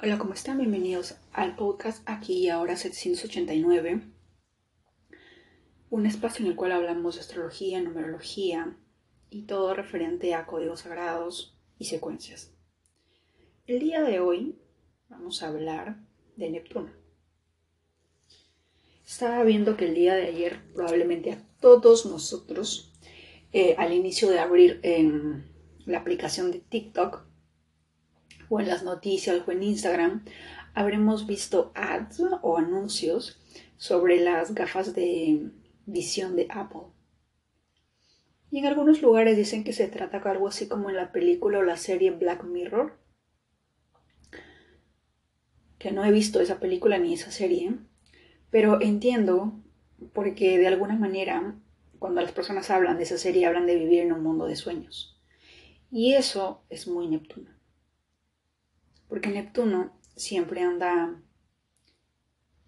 Hola, ¿cómo están? Bienvenidos al podcast aquí y ahora 789. Un espacio en el cual hablamos de astrología, numerología y todo referente a códigos sagrados y secuencias. El día de hoy vamos a hablar de Neptuno. Estaba viendo que el día de ayer probablemente a todos nosotros, eh, al inicio de abrir en la aplicación de TikTok, o en las noticias o en Instagram, habremos visto ads o anuncios sobre las gafas de visión de Apple. Y en algunos lugares dicen que se trata de algo así como en la película o la serie Black Mirror. Que no he visto esa película ni esa serie, pero entiendo porque de alguna manera cuando las personas hablan de esa serie hablan de vivir en un mundo de sueños. Y eso es muy Neptuno porque Neptuno siempre anda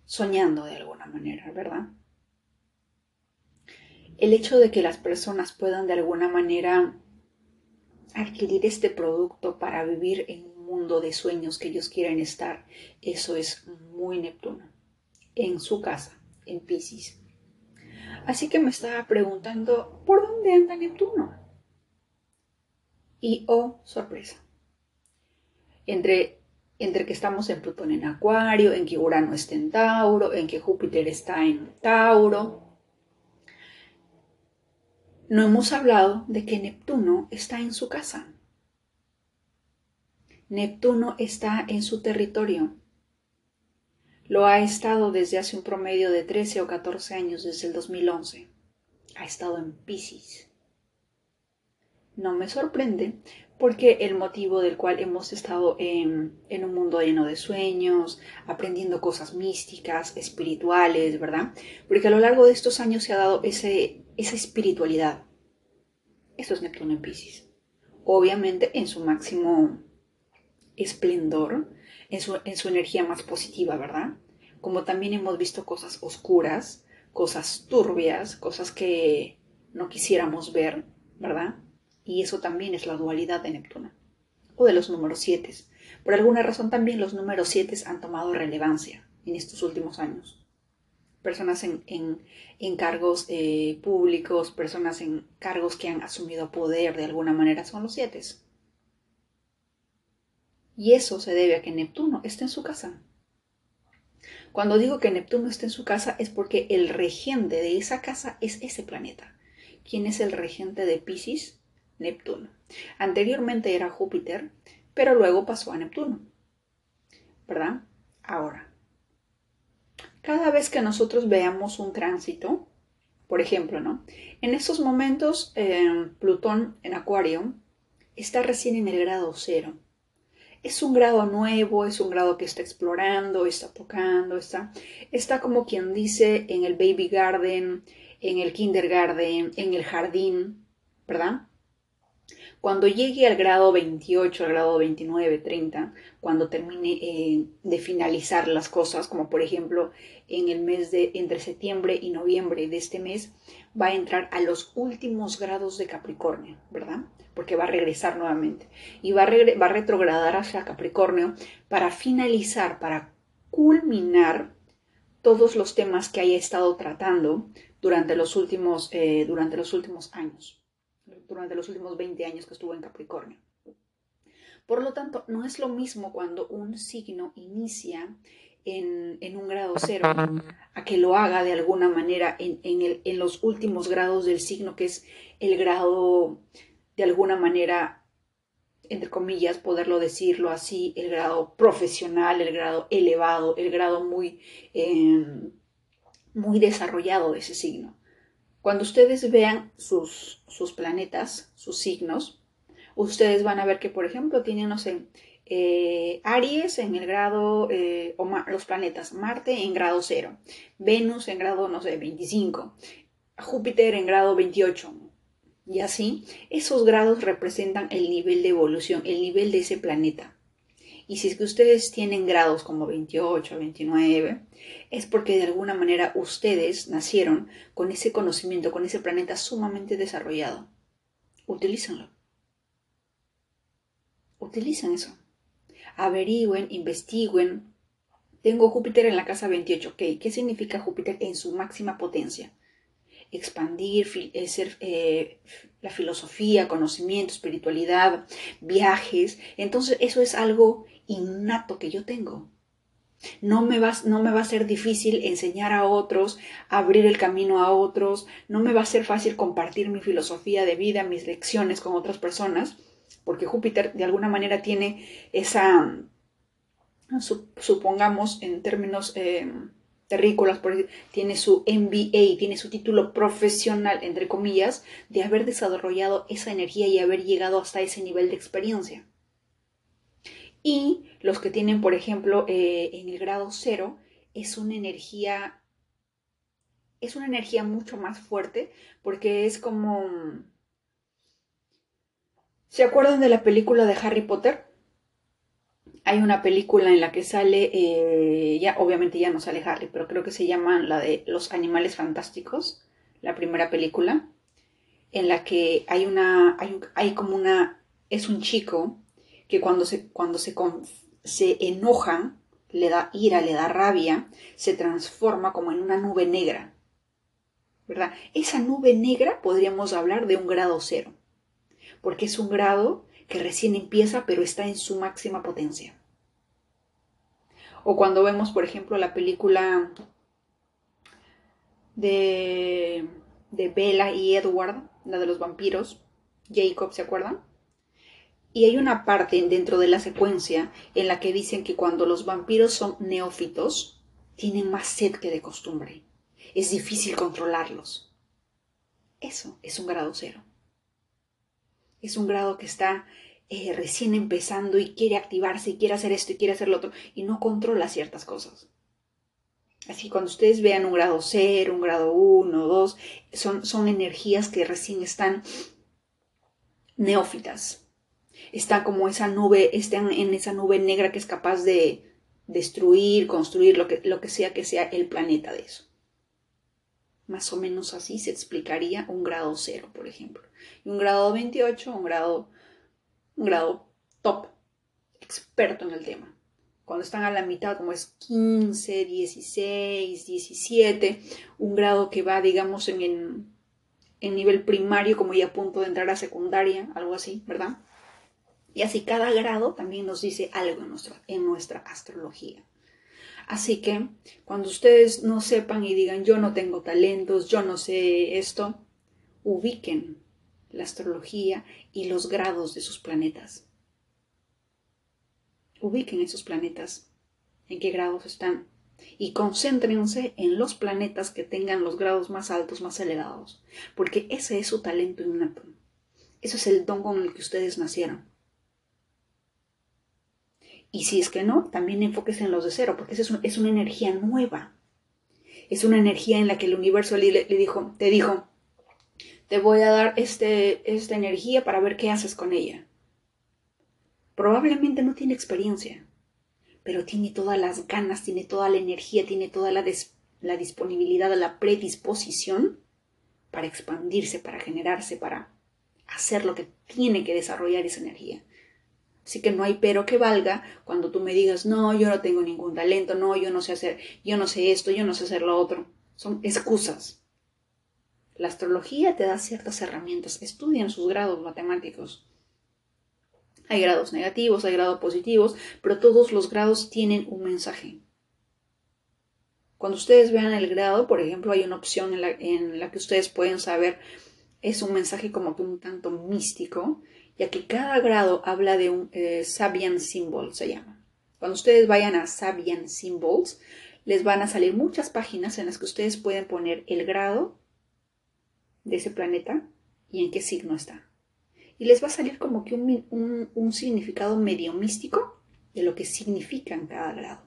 soñando de alguna manera, ¿verdad? El hecho de que las personas puedan de alguna manera adquirir este producto para vivir en un mundo de sueños que ellos quieren estar, eso es muy Neptuno, en su casa, en Pisces. Así que me estaba preguntando, ¿por dónde anda Neptuno? Y oh, sorpresa, entre, entre que estamos en Plutón en Acuario, en que Urano está en Tauro, en que Júpiter está en Tauro. No hemos hablado de que Neptuno está en su casa. Neptuno está en su territorio. Lo ha estado desde hace un promedio de 13 o 14 años, desde el 2011. Ha estado en Pisces. No me sorprende porque el motivo del cual hemos estado en, un mundo lleno de sueños, aprendiendo cosas místicas, espirituales, ¿verdad? Porque a lo largo de estos años se ha dado ese, esa espiritualidad. Eso es Neptuno en Pisces. Obviamente en su máximo esplendor, en su, en su energía más positiva, ¿verdad? Como también hemos visto cosas oscuras, cosas turbias, cosas que no quisiéramos ver, ¿verdad? Y eso también es la dualidad de Neptuno, o de los números 7. Por alguna razón también los números 7 han tomado relevancia en estos últimos años. Personas en, en, cargos eh, públicos, personas en cargos que han asumido poder de alguna manera son los 7. Y eso se debe a que Neptuno está en su casa. Cuando digo que Neptuno está en su casa es porque el regente de esa casa es ese planeta. ¿Quién es el regente de Pisces? Neptuno. Anteriormente era Júpiter, pero luego pasó a Neptuno. ¿Verdad? Ahora, cada vez que nosotros veamos un tránsito, por ejemplo, ¿no? En estos momentos, eh, Plutón en Acuario está recién en el grado cero. Es un grado nuevo, es un grado que está explorando, está tocando, está, está como quien dice en el baby garden, en el kindergarten, en el jardín, ¿verdad? Cuando llegue al grado 28, al grado 29, 30, cuando termine eh, de finalizar las cosas, como por ejemplo en el mes de entre septiembre y noviembre de este mes, va a entrar a los últimos grados de Capricornio, ¿verdad? Porque va a regresar nuevamente y va a, a retrogradar hacia Capricornio para finalizar, para culminar todos los temas que haya estado tratando durante los últimos, eh, durante los últimos años durante los últimos 20 años que estuvo en Capricornio. Por lo tanto, no es lo mismo cuando un signo inicia en, un grado cero a que lo haga de alguna manera en, en los últimos grados del signo, que es el grado, de alguna manera, entre comillas, poderlo decirlo así, el grado profesional, el grado elevado, el grado muy, eh, muy desarrollado de ese signo. Cuando ustedes vean sus, sus planetas, sus signos, ustedes van a ver que, por ejemplo, tienen, no sé, eh, Aries en el grado, eh, o los planetas, Marte en grado 0, Venus en grado, no sé, 25, Júpiter en grado 28. Y así, esos grados representan el nivel de evolución, el nivel de ese planeta. Y si es que ustedes tienen grados como 28, 29, es porque de alguna manera ustedes nacieron con ese conocimiento, con ese planeta sumamente desarrollado. Utilícenlo. Utilicen eso. averigüen, investiguen. Tengo Júpiter en la casa 28, ¿ok? ¿Qué significa Júpiter en su máxima potencia? Expandir, eh, eh, la filosofía, conocimiento, espiritualidad, viajes. Entonces eso es algo innato que yo tengo. No me, va, no me va a ser difícil enseñar a otros, abrir el camino a otros, no me va a ser fácil compartir mi filosofía de vida, mis lecciones con otras personas, porque Júpiter de alguna manera tiene esa, supongamos en términos eh, terrícolas, tiene su MBA, tiene su título profesional, entre comillas, de haber desarrollado esa energía y haber llegado hasta ese nivel de experiencia. Y los que tienen, por ejemplo, eh, en el grado cero, es una energía, es una energía mucho más fuerte porque es como... ¿Se acuerdan de la película de Harry Potter? Hay una película en la que sale, eh, ya obviamente ya no sale Harry, pero creo que se llama la de Los Animales Fantásticos, la primera película, en la que hay una, hay como una, es un chico que cuando se, cuando se, se enoja, le da ira, le da rabia, se transforma como en una nube negra. ¿Verdad? Esa nube negra podríamos hablar de un grado cero, porque es un grado que recién empieza pero está en su máxima potencia. O cuando vemos, por ejemplo, la película de, de Bella y Edward, la de los vampiros, Jacob, ¿se acuerdan? Y hay una parte dentro de la secuencia en la que dicen que cuando los vampiros son neófitos, tienen más sed que de costumbre. Es difícil controlarlos. Eso es un grado cero. Es un grado que está eh, recién empezando y quiere activarse y quiere hacer esto y quiere hacer lo otro y no controla ciertas cosas. Así que cuando ustedes vean un grado cero, un grado uno, dos, son, son energías que recién están neófitas, está como esa nube, están en esa nube negra que es capaz de destruir, construir lo que, lo que sea que sea el planeta de eso. Más o menos así se explicaría un grado cero, por ejemplo. Y un grado 28, un grado, un grado top, experto en el tema. Cuando están a la mitad, como es 15, 16, 17, un grado que va, digamos, en, en, en nivel primario, como ya a punto de entrar a secundaria, algo así, ¿verdad? Y así cada grado también nos dice algo en nuestra, en nuestra astrología. Así que cuando ustedes no sepan y digan yo no tengo talentos, yo no sé esto, ubiquen la astrología y los grados de sus planetas. Ubiquen esos planetas, en qué grados están, y concéntrense en los planetas que tengan los grados más altos, más elevados, porque ese es su talento innato. Eso es el don con el que ustedes nacieron. Y si es que no, también enfóquese en los de cero, porque es, es una energía nueva. Es una energía en la que el universo le, dijo, te dijo, te voy a dar este, esta energía para ver qué haces con ella. Probablemente no tiene experiencia, pero tiene todas las ganas, tiene toda la energía, tiene toda la, la disponibilidad, la predisposición para expandirse, para generarse, para hacer lo que tiene que desarrollar esa energía. Así que no hay pero que valga cuando tú me digas, no, yo no tengo ningún talento, no, yo no sé hacer, yo no sé esto, yo no sé hacer lo otro. Son excusas. La astrología te da ciertas herramientas. Estudian sus grados matemáticos. Hay grados negativos, hay grados positivos, pero todos los grados tienen un mensaje. Cuando ustedes vean el grado, por ejemplo, hay una opción en la, en la que ustedes pueden saber, es un mensaje como que un tanto místico, ya que cada grado habla de un eh, Sabian Symbol, se llama. Cuando ustedes vayan a Sabian Symbols, les van a salir muchas páginas en las que ustedes pueden poner el grado de ese planeta y en qué signo está. Y les va a salir como que un, significado medio místico de lo que significa en cada grado,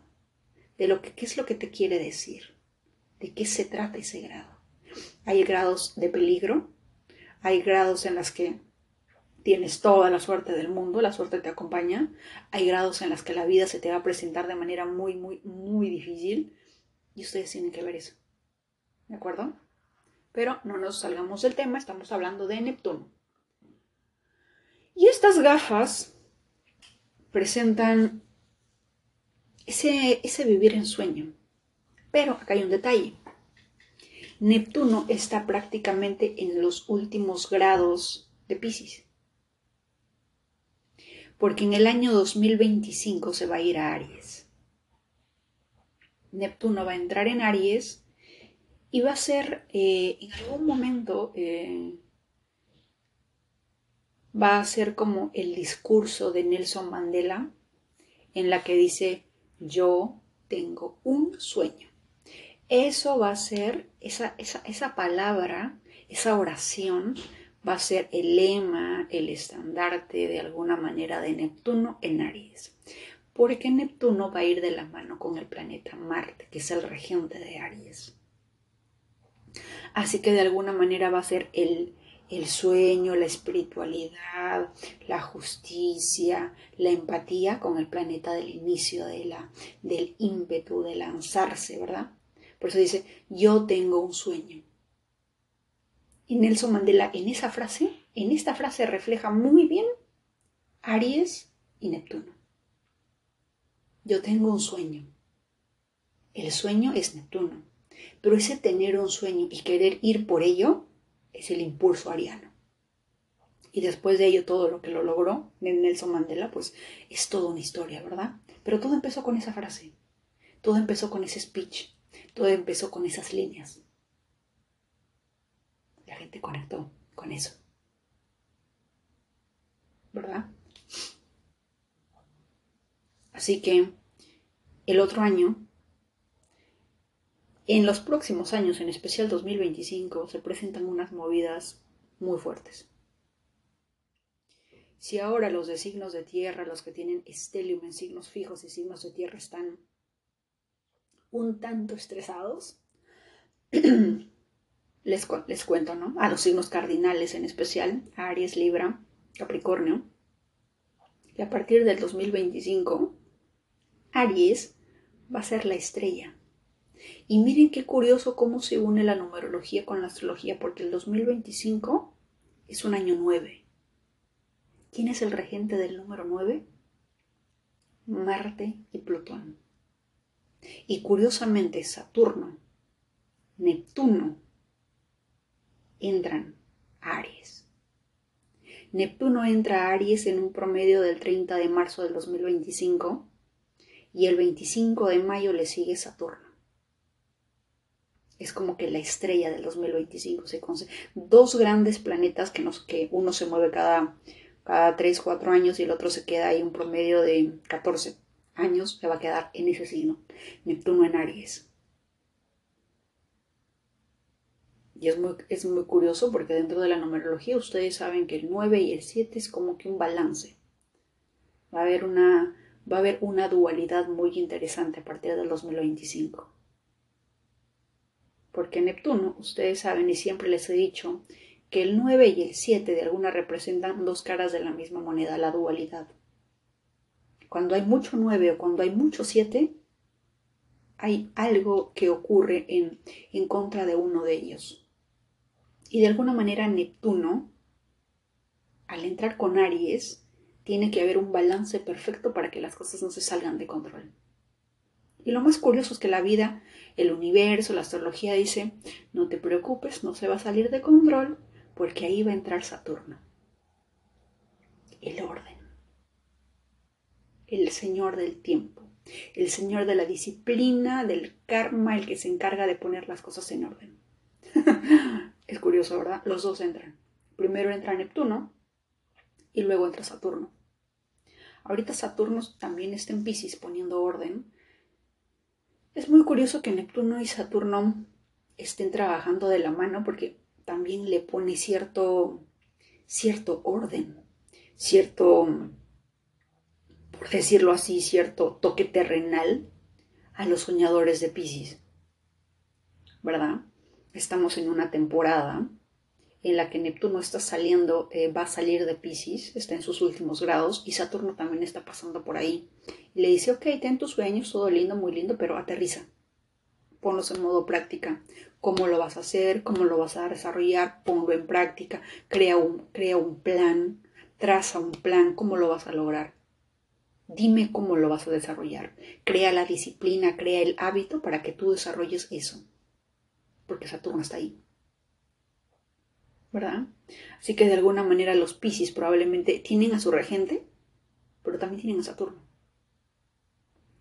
de lo que qué es lo que te quiere decir, de qué se trata ese grado. Hay grados de peligro, hay grados en las que tienes toda la suerte del mundo, la suerte te acompaña. Hay grados en los que la vida se te va a presentar de manera muy, muy, muy difícil y ustedes tienen que ver eso. ¿De acuerdo? Pero no nos salgamos del tema, estamos hablando de Neptuno. Y estas gafas presentan ese, ese vivir en sueño. Pero acá hay un detalle. Neptuno está prácticamente en los últimos grados de Pisces. Porque en el año 2025 se va a ir a Aries. Neptuno va a entrar en Aries y va a ser eh, en algún momento eh, va a ser como el discurso de Nelson Mandela en la que dice yo tengo un sueño. Eso va a ser, esa, esa, palabra, esa oración, va a ser el lema, el estandarte de alguna manera de Neptuno en Aries. Porque Neptuno va a ir de la mano con el planeta Marte, que es el regente de Aries. Así que de alguna manera va a ser el, el sueño, la espiritualidad, la justicia, la empatía con el planeta del inicio de la, del ímpetu de lanzarse, ¿verdad? Por eso dice, yo tengo un sueño. Nelson Mandela en esa frase, en esta frase refleja muy bien Aries y Neptuno. Yo tengo un sueño. El sueño es Neptuno. Pero ese tener un sueño y querer ir por ello es el impulso ariano. Y después de ello todo lo que lo logró Nelson Mandela, pues es toda una historia, ¿verdad? Pero todo empezó con esa frase. Todo empezó con ese speech. Todo empezó con esas líneas. La gente conectó con eso. ¿Verdad? Así que el otro año, en los próximos años, en especial 2025, se presentan unas movidas muy fuertes. Si ahora los de signos de tierra, los que tienen estelium en signos fijos y signos de tierra están un tanto estresados, les, les, cuento, ¿no? A los signos cardinales en especial, Aries, Libra, Capricornio, y a partir del 2025, Aries va a ser la estrella. Y miren qué curioso cómo se une la numerología con la astrología, porque el 2025 es un año 9. ¿Quién es el regente del número 9? Marte y Plutón. Y curiosamente Saturno, Neptuno entran a Aries. Neptuno entra a Aries en un promedio del 30 de marzo del 2025 y el 25 de mayo le sigue Saturno. Es como que la estrella del 2025 se dos grandes planetas que nos que uno se mueve cada cada 3, 4 años y el otro se queda ahí un promedio de 14 años se va a quedar en ese signo, Neptuno en Aries. Y es muy, es muy curioso porque dentro de la numerología ustedes saben que el 9 y el 7 es como que un balance. Va a haber una, va a haber una dualidad muy interesante a partir del 2025. Porque Neptuno, ustedes saben y siempre les he dicho que el 9 y el 7 de alguna representan dos caras de la misma moneda, la dualidad. Cuando hay mucho 9 o cuando hay mucho 7, hay algo que ocurre en, en contra de uno de ellos. Y de alguna manera Neptuno, al entrar con Aries, tiene que haber un balance perfecto para que las cosas no se salgan de control. Y lo más curioso es que la vida, el universo, la astrología dice, no te preocupes, no se va a salir de control, porque ahí va a entrar Saturno. El orden el Señor del tiempo, el Señor de la disciplina, del karma, el que se encarga de poner las cosas en orden. es curioso, ¿verdad? Los dos entran. Primero entra Neptuno y luego entra Saturno. Ahorita Saturno también está en Pisces poniendo orden. Es muy curioso que Neptuno y Saturno estén trabajando de la mano porque también le pone cierto, cierto orden, cierto por decirlo así, cierto toque terrenal a los soñadores de Pisces. ¿Verdad? Estamos en una temporada en la que Neptuno está saliendo, eh, va a salir de Pisces, está en sus últimos grados y Saturno también está pasando por ahí. Y le dice, ok, ten tus sueños, todo lindo, muy lindo, pero aterriza. Ponlos en modo práctica. ¿Cómo lo vas a hacer? ¿Cómo lo vas a desarrollar? Ponlo en práctica. Crea crea un plan. Traza un plan. ¿Cómo lo vas a lograr? Dime cómo lo vas a desarrollar. Crea la disciplina, crea el hábito para que tú desarrolles eso. Porque Saturno está ahí. ¿Verdad? Así que de alguna manera los Piscis probablemente tienen a su regente, pero también tienen a Saturno.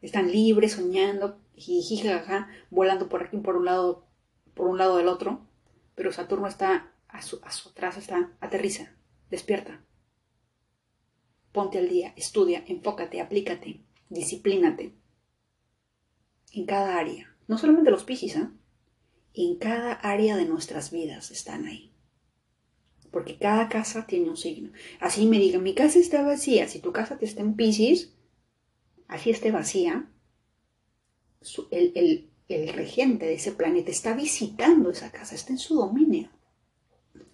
Están libres, soñando, jijijaja, volando por aquí, por un lado, por un lado del otro, pero Saturno está a su, a atrás, está, aterriza, despierta. Ponte al día, estudia, enfócate, aplícate, disciplínate. En cada área. No solamente los piscis, ¿eh? En cada área de nuestras vidas están ahí. Porque cada casa tiene un signo. Así me digan, mi casa está vacía. Si tu casa está en piscis, así esté vacía, el, el, el regente de ese planeta está visitando esa casa, está en su dominio.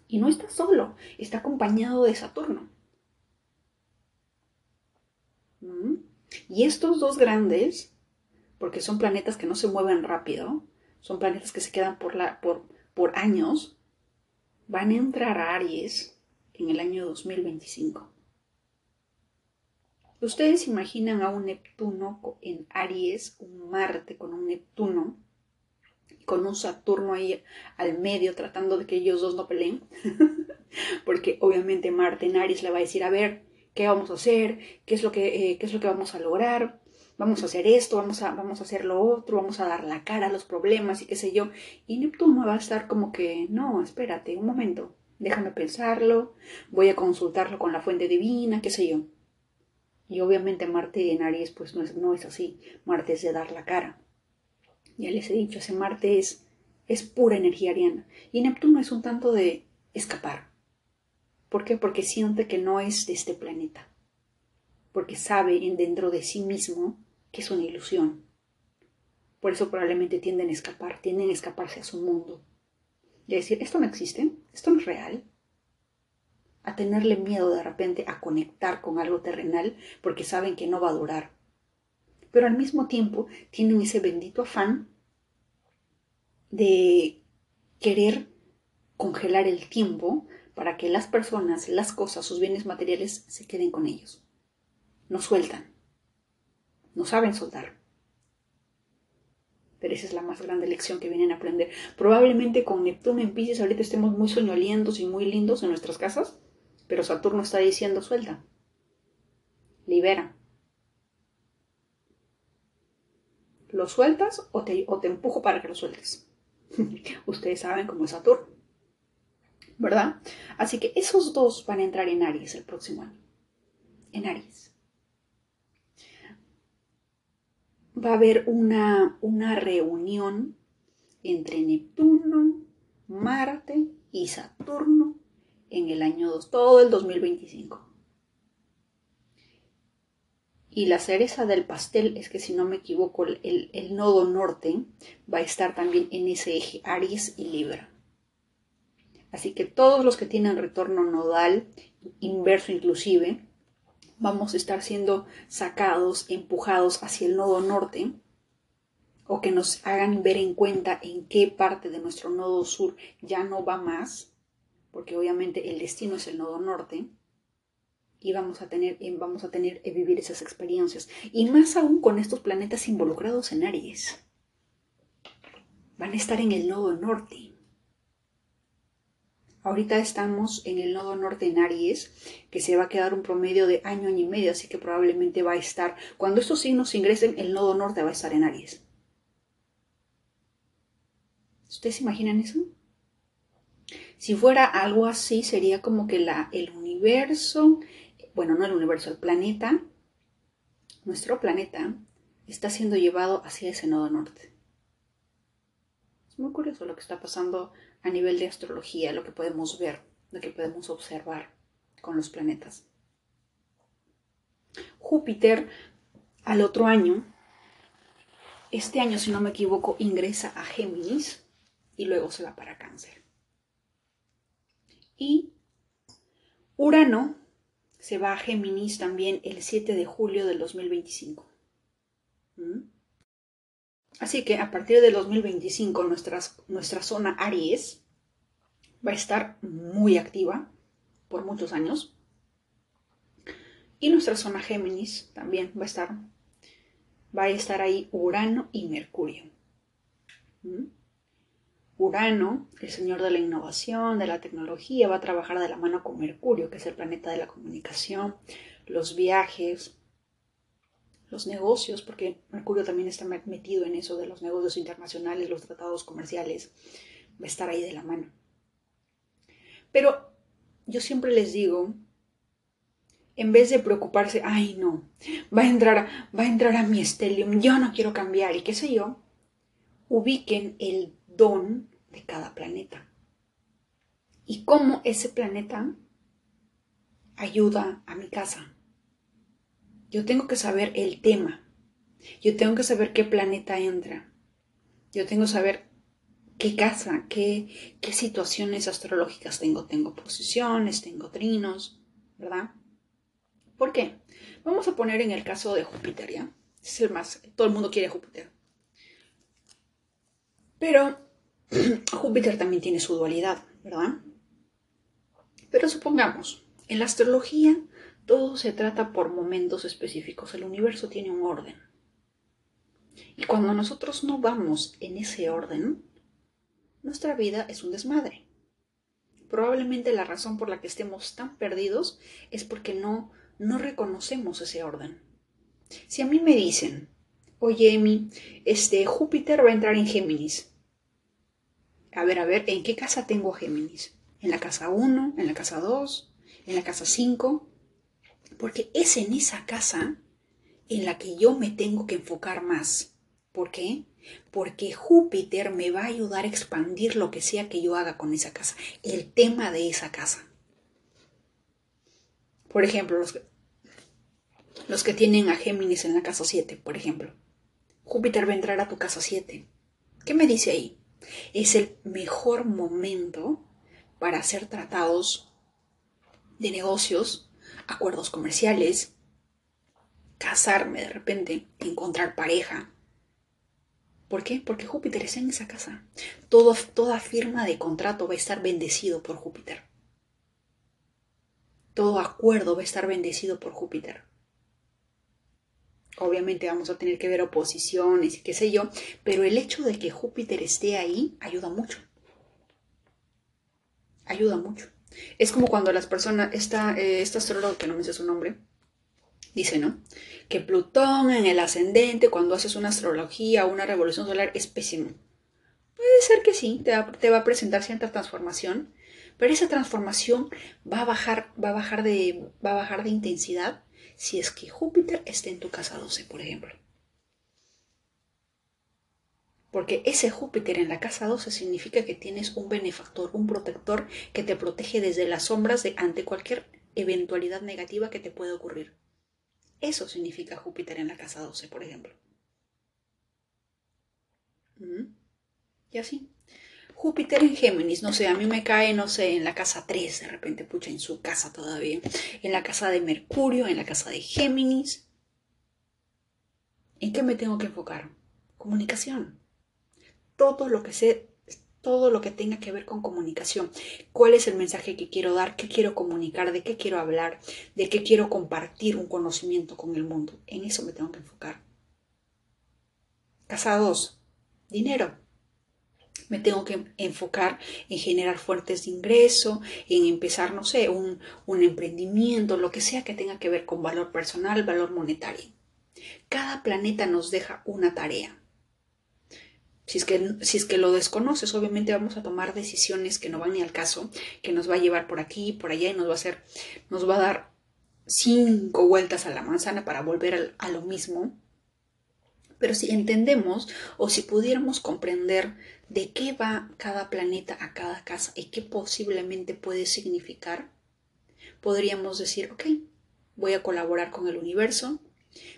Y no está solo, está acompañado de Saturno. Y estos dos grandes, porque son planetas que no se mueven rápido, son planetas que se quedan por, la, por, por años, van a entrar a Aries en el año 2025. Ustedes imaginan a un Neptuno en Aries, un Marte con un Neptuno, con un Saturno ahí al medio tratando de que ellos dos no peleen, porque obviamente Marte en Aries le va a decir, a ver, qué vamos a hacer, qué es lo que, eh, qué es lo que vamos a lograr, vamos a hacer esto, vamos a, vamos a hacer lo otro, vamos a dar la cara a los problemas y qué sé yo. Y Neptuno va a estar como que, no, espérate, un momento, déjame pensarlo, voy a consultarlo con la fuente divina, qué sé yo. Y obviamente Marte en Aries pues no es, no es así, Marte es de dar la cara. Ya les he dicho, ese Marte es, es pura energía ariana. Y Neptuno es un tanto de escapar. ¿Por qué? Porque siente que no es de este planeta. Porque sabe en dentro de sí mismo que es una ilusión. Por eso probablemente tienden a escapar, tienden a escaparse a su mundo. Y a decir, esto no existe, esto no es real. A tenerle miedo de repente a conectar con algo terrenal porque saben que no va a durar. Pero al mismo tiempo tienen ese bendito afán de querer congelar el tiempo para que las personas, las cosas, sus bienes materiales se queden con ellos. No sueltan. No saben soltar. Pero esa es la más grande lección que vienen a aprender. Probablemente con Neptuno en Pisces ahorita estemos muy soñolientos y muy lindos en nuestras casas, pero Saturno está diciendo suelta. Libera. ¿Lo sueltas o te, o te empujo para que lo sueltes? Ustedes saben cómo es Saturno. ¿verdad? Así que esos dos van a entrar en Aries el próximo año. En Aries. Va a haber una, una reunión entre Neptuno, Marte y Saturno en el año 2, todo el 2025. Y la cereza del pastel es que si no me equivoco, el, el nodo norte va a estar también en ese eje Aries y Libra. Así que todos los que tienen retorno nodal, inverso inclusive, vamos a estar siendo sacados, empujados hacia el nodo norte, o que nos hagan ver en cuenta en qué parte de nuestro nodo sur ya no va más, porque obviamente el destino es el nodo norte, y vamos a tener, eh, vamos a tener que vivir esas experiencias. Y más aún con estos planetas involucrados en Aries. Van a estar en el nodo norte. Ahorita estamos en el nodo norte en Aries, que se va a quedar un promedio de año, año y medio, así que probablemente va a estar, cuando estos signos ingresen, el nodo norte va a estar en Aries. ¿Ustedes se imaginan eso? Si fuera algo así, sería como que la, el universo, bueno, no el universo, el planeta, nuestro planeta, está siendo llevado hacia ese nodo norte. Es muy curioso lo que está pasando a nivel de astrología, lo que podemos ver, lo que podemos observar con los planetas. Júpiter al otro año, este año si no me equivoco, ingresa a Géminis y luego se va para Cáncer. Y Urano se va a Géminis también el 7 de julio del 2025. Así que a partir del 2025 nuestra zona Aries va a estar muy activa por muchos años. Y nuestra zona Géminis también va a estar, va a estar ahí Urano y Mercurio. ¿Mm? Urano, el señor de la innovación, de la tecnología, va a trabajar de la mano con Mercurio, que es el planeta de la comunicación, los viajes, los negocios, porque Mercurio también está metido en eso de los negocios internacionales, los tratados comerciales, va a estar ahí de la mano. Pero yo siempre les digo, en vez de preocuparse, ay no, va a entrar, va a entrar a mi estelium, yo no quiero cambiar y qué sé yo, ubiquen el don de cada planeta. Y cómo ese planeta ayuda a mi casa. Yo tengo que saber el tema. Yo tengo que saber qué planeta entra. Yo tengo que saber qué casa, qué, qué situaciones astrológicas tengo. Tengo posiciones, tengo trinos, ¿verdad? ¿Por qué? Vamos a poner en el caso de Júpiter, ¿ya? Es el más, todo el mundo quiere Júpiter. Pero Júpiter también tiene su dualidad, ¿verdad? Pero supongamos, en la astrología todo se trata por momentos específicos, el universo tiene un orden. Y cuando nosotros no vamos en ese orden, nuestra vida es un desmadre. Probablemente la razón por la que estemos tan perdidos es porque no, no reconocemos ese orden. Si a mí me dicen, oye Emi, este Júpiter va a entrar en Géminis. A ver, a ver, ¿en qué casa tengo Géminis? ¿En la casa 1? ¿En la casa 2? ¿En la casa 5? Porque es en esa casa en la que yo me tengo que enfocar más. ¿Por qué? porque Júpiter me va a ayudar a expandir lo que sea que yo haga con esa casa, el tema de esa casa. Por ejemplo, los los que tienen a Géminis en la casa 7, por ejemplo. Júpiter va a entrar a tu casa 7. ¿Qué me dice ahí? Es el mejor momento para hacer tratados de negocios, acuerdos comerciales, casarme de repente, encontrar pareja, ¿Por qué? Porque Júpiter está en esa casa. Todo, toda firma de contrato va a estar bendecido por Júpiter. Todo acuerdo va a estar bendecido por Júpiter. Obviamente vamos a tener que ver oposiciones y qué sé yo, pero el hecho de que Júpiter esté ahí ayuda mucho. Ayuda mucho. Es como cuando las personas, esta, eh, astróloga que no me sé su nombre, dice, ¿no? Que Plutón en el ascendente, cuando haces una astrología o una revolución solar, es pésimo. Puede ser que sí, te va, a presentar cierta transformación, pero esa transformación va a bajar, va a bajar de, va a bajar de intensidad si es que Júpiter esté en tu casa 12, por ejemplo. Porque ese Júpiter en la casa 12 significa que tienes un benefactor, un protector que te protege desde las sombras de ante cualquier eventualidad negativa que te pueda ocurrir. Eso significa Júpiter en la casa 12, por ejemplo. Y así. Júpiter en Géminis, no sé, a mí me cae, no sé, en la casa 3, de repente, pucha, en su casa todavía. En la casa de Mercurio, en la casa de Géminis. ¿En qué me tengo que enfocar? Comunicación. Todo lo que sé todo lo que tenga que ver con comunicación. ¿Cuál es el mensaje que quiero dar? ¿Qué quiero comunicar? ¿De qué quiero hablar? ¿De qué quiero compartir un conocimiento con el mundo? En eso me tengo que enfocar. Casa 2. Dinero. Me tengo que enfocar en generar fuentes de ingreso, en empezar, no sé, un, un emprendimiento, lo que sea que tenga que ver con valor personal, valor monetario. Cada planeta nos deja una tarea. Si es, que, si es que lo desconoces, obviamente vamos a tomar decisiones que no van ni al caso, que nos va a llevar por aquí, por allá y nos va a hacer, nos va a dar cinco vueltas a la manzana para volver a, lo mismo. Pero si entendemos o si pudiéramos comprender de qué va cada planeta a cada casa y qué posiblemente puede significar, podríamos decir, ok, voy a colaborar con el universo,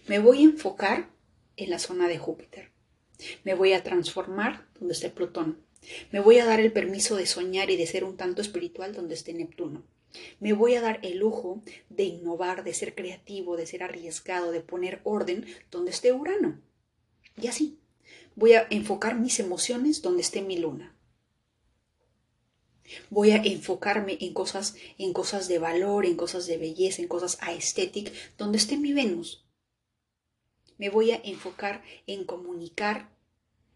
me voy a enfocar en la zona de Júpiter. Me voy a transformar donde esté Plutón. Me voy a dar el permiso de soñar y de ser un tanto espiritual donde esté Neptuno. Me voy a dar el lujo de innovar, de ser creativo, de ser arriesgado, de poner orden donde esté Urano. Y así, voy a enfocar mis emociones donde esté mi luna. Voy a enfocarme en cosas, en cosas de valor, en cosas de belleza, en cosas aesthetic, donde esté mi Venus. Me voy a enfocar en comunicar,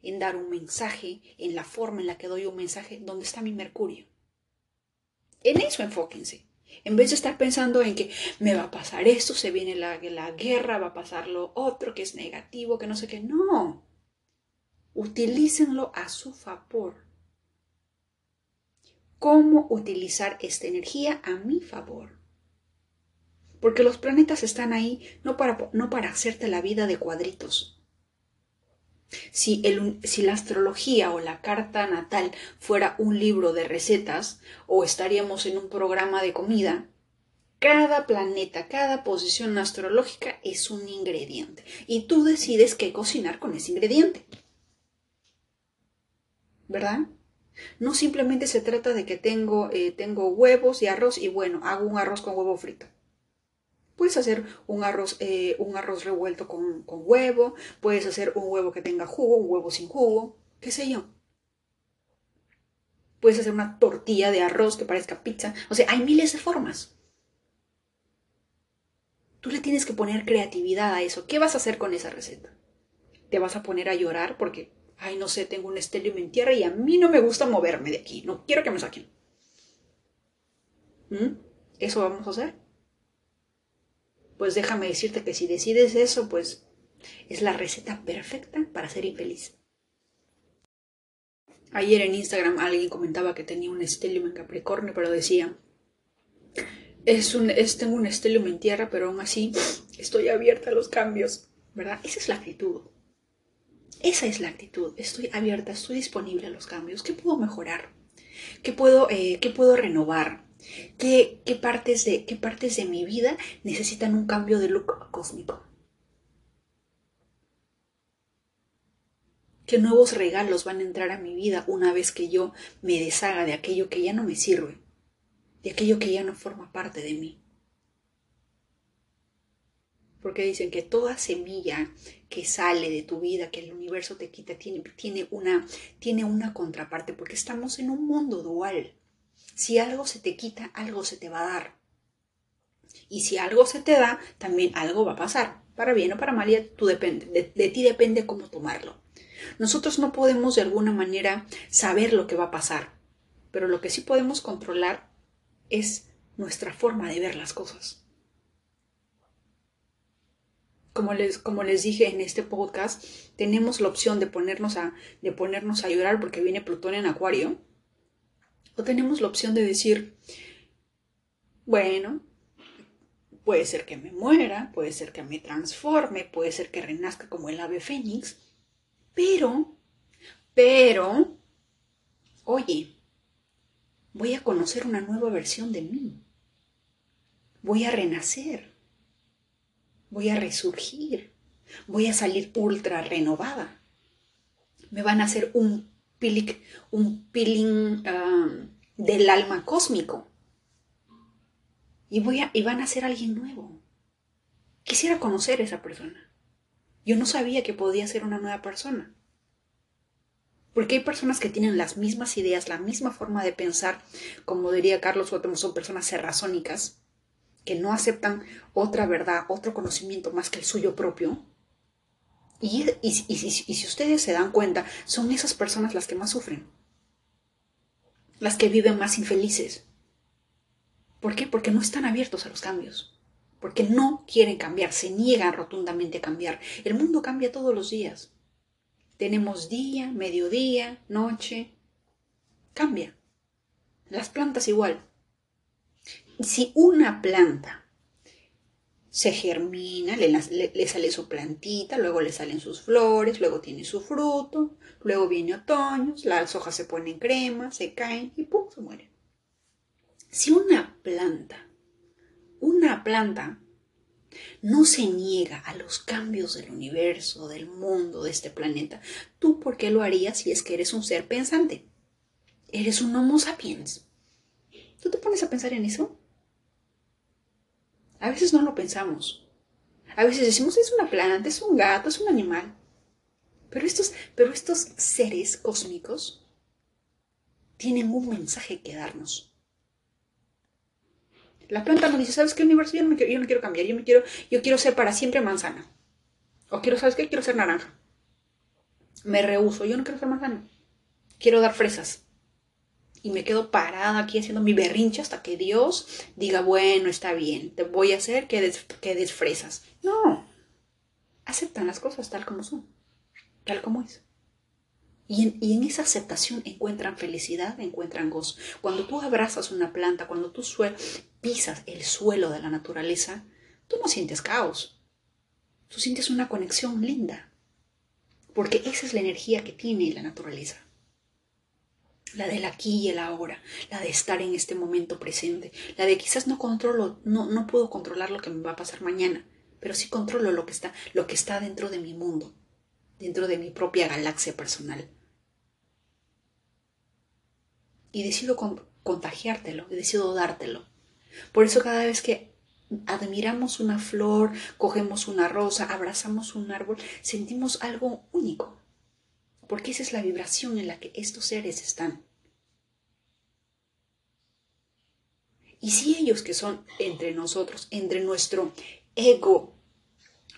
en dar un mensaje, en la forma en la que doy un mensaje, donde está mi Mercurio. En eso enfóquense. En vez de estar pensando en que me va a pasar esto, se viene la, la guerra, va a pasar lo otro, que es negativo, que no sé qué. No. Utilícenlo a su favor. ¿Cómo utilizar esta energía a mi favor? Porque los planetas están ahí no para, no para hacerte la vida de cuadritos. Si, el, si, la astrología o la carta natal fuera un libro de recetas o estaríamos en un programa de comida, cada planeta, cada posición astrológica es un ingrediente y tú decides qué cocinar con ese ingrediente. ¿Verdad? No simplemente se trata de que tengo, eh, tengo huevos y arroz y bueno, hago un arroz con huevo frito. Puedes hacer un arroz, eh, un arroz revuelto con, huevo, puedes hacer un huevo que tenga jugo, un huevo sin jugo, qué sé yo. Puedes hacer una tortilla de arroz que parezca pizza. O sea, hay miles de formas. Tú le tienes que poner creatividad a eso. ¿Qué vas a hacer con esa receta? ¿Te vas a poner a llorar porque, ay, no sé, tengo un estelium en tierra y a mí no me gusta moverme de aquí? No quiero que me saquen. ¿Mm? ¿Eso vamos a hacer? Pues déjame decirte que si decides eso, pues es la receta perfecta para ser infeliz. Ayer en Instagram alguien comentaba que tenía un estelium en Capricornio, pero decía, es un, tengo un estelium en tierra, pero aún así estoy abierta a los cambios, ¿verdad? Esa es la actitud. Esa es la actitud. Estoy abierta, estoy disponible a los cambios. ¿Qué puedo mejorar? ¿Qué puedo, eh, ¿qué puedo renovar? ¿Qué, partes de, ¿Qué partes de mi vida necesitan un cambio de look cósmico? ¿Qué nuevos regalos van a entrar a mi vida una vez que yo me deshaga de aquello que ya no me sirve, de aquello que ya no forma parte de mí? Porque dicen que toda semilla que sale de tu vida, que el universo te quita, tiene, tiene, una, tiene una contraparte, porque estamos en un mundo dual. Si algo se te quita, algo se te va a dar. Y si algo se te da, también algo va a pasar. Para bien o para mal, tú depende, de, ti depende cómo tomarlo. Nosotros no podemos de alguna manera saber lo que va a pasar, pero lo que sí podemos controlar es nuestra forma de ver las cosas. Como les, como les dije en este podcast, tenemos la opción de ponernos a, de ponernos a llorar porque viene Plutón en Acuario o tenemos la opción de decir, bueno, puede ser que me muera, puede ser que me transforme, puede ser que renazca como el ave fénix, pero, pero, oye, voy a conocer una nueva versión de mí. Voy a renacer. Voy a resurgir. Voy a salir ultra renovada. Me van a hacer un un peeling um, del alma cósmico. Y, voy a, y van a ser alguien nuevo. Quisiera conocer a esa persona. Yo no sabía que podía ser una nueva persona. Porque hay personas que tienen las mismas ideas, la misma forma de pensar, como diría Carlos Otemo, son personas serrazónicas, que no aceptan otra verdad, otro conocimiento más que el suyo propio, y, si ustedes se dan cuenta, son esas personas las que más sufren, las que viven más infelices. ¿Por qué? Porque no están abiertos a los cambios, porque no quieren cambiar, se niegan rotundamente a cambiar. El mundo cambia todos los días. Tenemos día, mediodía, noche. Cambia. Las plantas igual. Si una planta se germina, le, sale su plantita, luego le salen sus flores, luego tiene su fruto, luego viene otoño, las hojas se ponen crema, se caen y ¡pum! se mueren. Si una planta, una planta, no se niega a los cambios del universo, del mundo, de este planeta, ¿tú por qué lo harías si es que eres un ser pensante? Eres un Homo sapiens. ¿Tú te pones a pensar en eso? A veces no lo pensamos. A veces decimos, es una planta, es un gato, es un animal. Pero estos, pero estos seres cósmicos tienen un mensaje que darnos. La planta nos dice, ¿sabes qué universo? Yo no, quiero, yo no quiero cambiar, yo, me quiero, yo quiero ser para siempre manzana. O quiero, ¿sabes qué? Quiero ser naranja. Me rehuso, yo no quiero ser manzana. Quiero dar fresas. Y me quedo parada aquí haciendo mi berrinche hasta que Dios diga, bueno, está bien, te voy a hacer que des, que des fresas. No, aceptan las cosas tal como son, tal como es. Y en, esa aceptación encuentran felicidad, encuentran gozo. Cuando tú abrazas una planta, cuando tú pisas el suelo de la naturaleza, tú no sientes caos. Tú sientes una conexión linda. Porque esa es la energía que tiene la naturaleza. La del aquí y el ahora, la de estar en este momento presente, la de quizás no controlo, no, no puedo controlar lo que me va a pasar mañana, pero sí controlo lo que está, lo que está dentro de mi mundo dentro de mi propia galaxia personal. Y decido contagiártelo, decido dártelo. Por eso cada vez que admiramos una flor, cogemos una rosa, abrazamos un árbol, sentimos algo único. Porque esa es la vibración en la que estos seres están. Y si ellos que son entre nosotros, entre nuestro ego,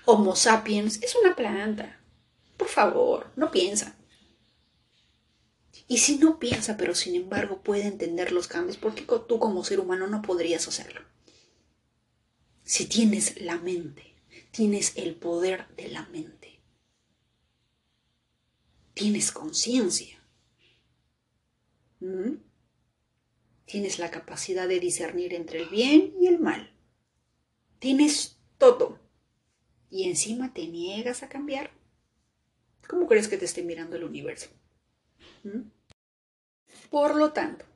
Homo sapiens, es una planta, por favor, no piensa. Y si no piensa, pero sin embargo puede entender los cambios, ¿por qué tú como ser humano no podrías hacerlo? Si tienes la mente, tienes el poder de la mente, tienes conciencia, tienes la capacidad de discernir entre el bien y el mal, tienes todo y encima te niegas a cambiar. ¿Cómo crees que te esté mirando el universo? ¿Mm? Por lo tanto,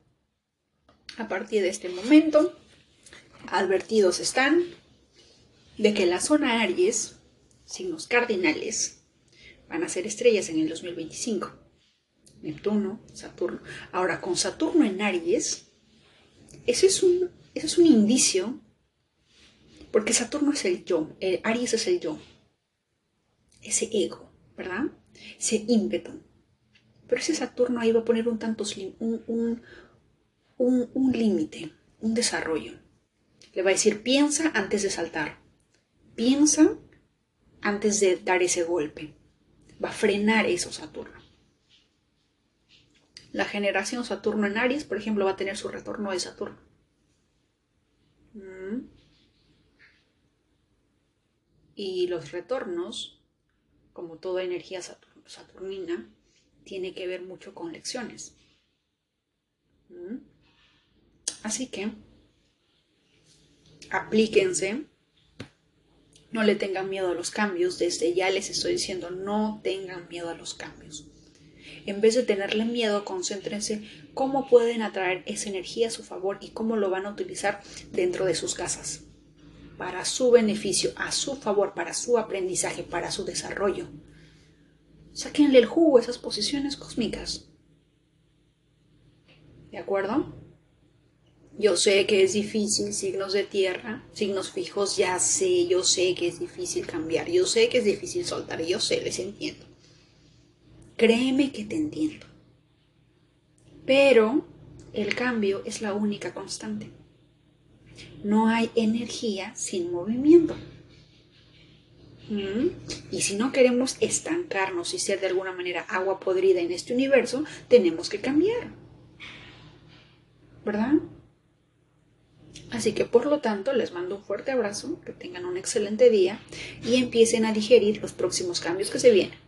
a partir de este momento, advertidos están de que la zona Aries, signos cardinales, van a ser estrellas en el 2025. Neptuno, Saturno. Ahora, con Saturno en Aries, ese es un, es un indicio, porque Saturno es el yo, Aries es el yo, ese ego, ¿verdad? ese ímpetu. Pero ese Saturno ahí va a poner un tanto un, un, límite, un desarrollo. Le va a decir, piensa antes de saltar. Piensa antes de dar ese golpe. Va a frenar eso Saturno. La generación Saturno en Aries, por ejemplo, va a tener su retorno de Saturno. Mm. Y los retornos, como toda energía saturnina tiene que ver mucho con lecciones. ¿Mm? Así que aplíquense, no le tengan miedo a los cambios, desde ya les estoy diciendo, no tengan miedo a los cambios. En vez de tenerle miedo, concéntrense cómo pueden atraer esa energía a su favor y cómo lo van a utilizar dentro de sus casas, para su beneficio, a su favor, para su aprendizaje, para su desarrollo. Sáquenle el jugo a esas posiciones cósmicas. ¿De acuerdo? Yo sé que es difícil, signos de tierra, signos fijos, ya sé, yo sé que es difícil cambiar, yo sé que es difícil soltar, yo sé, les entiendo. Créeme que te entiendo. Pero el cambio es la única constante. No hay energía sin movimiento. Y si no queremos estancarnos y ser de alguna manera agua podrida en este universo, tenemos que cambiar. ¿Verdad? Así que por lo tanto les mando un fuerte abrazo, que tengan un excelente día y empiecen a digerir los próximos cambios que se vienen.